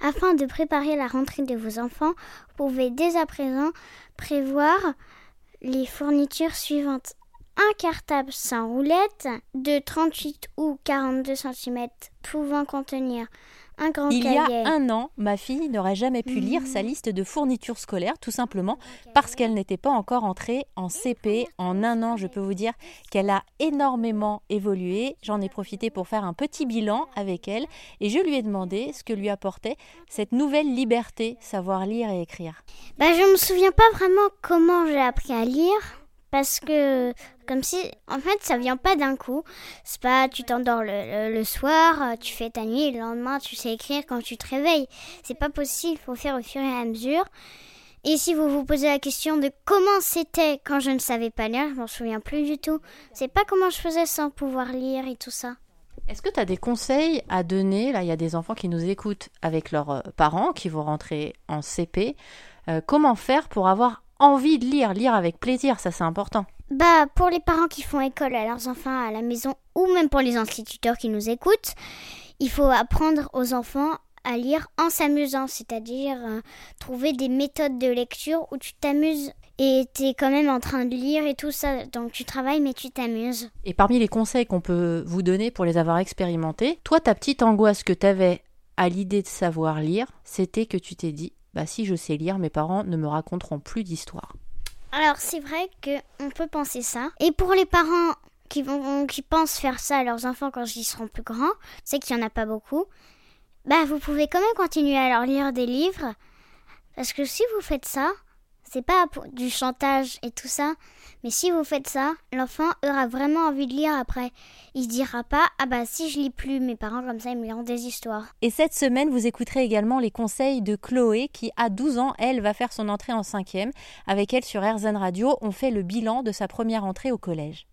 Afin de préparer la rentrée de vos enfants, vous pouvez dès à présent prévoir les fournitures suivantes. Un cartable sans roulette de 38 ou 42 cm pouvant contenir un grand Il y a un an, ma fille n'aurait jamais pu lire sa liste de fournitures scolaires, tout simplement parce qu'elle n'était pas encore entrée en CP. En un an, je peux vous dire qu'elle a énormément évolué. J'en ai profité pour faire un petit bilan avec elle et je lui ai demandé ce que lui apportait cette nouvelle liberté, savoir lire et écrire. Bah, je me souviens pas vraiment comment j'ai appris à lire. Parce que, comme si, en fait, ça vient pas d'un coup. C'est pas, tu t'endors le, soir, tu fais ta nuit, le lendemain, tu sais écrire quand tu te réveilles. C'est pas possible, faut faire au fur et à mesure. Et si vous vous posez la question de comment c'était quand je ne savais pas lire, je m'en souviens plus du tout. C'est pas comment je faisais sans pouvoir lire et tout ça. Est-ce que tu as des conseils à donner? Là, il y a des enfants qui nous écoutent avec leurs euh, parents qui vont rentrer en CP. Euh, comment faire pour avoir envie de lire Lire avec plaisir, ça c'est important. Bah, pour les parents qui font école à leurs enfants à la maison ou même pour les instituteurs qui nous écoutent, il faut apprendre aux enfants à lire en s'amusant, c'est-à-dire euh, trouver des méthodes de lecture où tu t'amuses et t'es quand même en train de lire et tout ça. Donc tu travailles mais tu t'amuses. Et parmi les conseils qu'on peut vous donner pour les avoir expérimentés, toi, ta petite angoisse que tu avais à l'idée de savoir lire, c'était que tu t'es dit, bah si je sais lire, mes parents ne me raconteront plus d'histoire. Alors c'est vrai que on peut penser ça. Et pour les parents qui vont qui pensent faire ça à leurs enfants quand ils seront plus grands, c'est qu'il y en a pas beaucoup. Bah vous pouvez quand même continuer à leur lire des livres parce que si vous faites ça, c'est pas pour du chantage et tout ça, mais si vous faites ça, l'enfant aura vraiment envie de lire après. Il se dira pas ah bah si je lis plus, mes parents comme ça ils me liront des histoires. Et cette semaine, vous écouterez également les conseils de Chloé qui, à 12 ans, elle va faire son entrée en cinquième. Avec elle sur RZN Radio, on fait le bilan de sa première entrée au collège.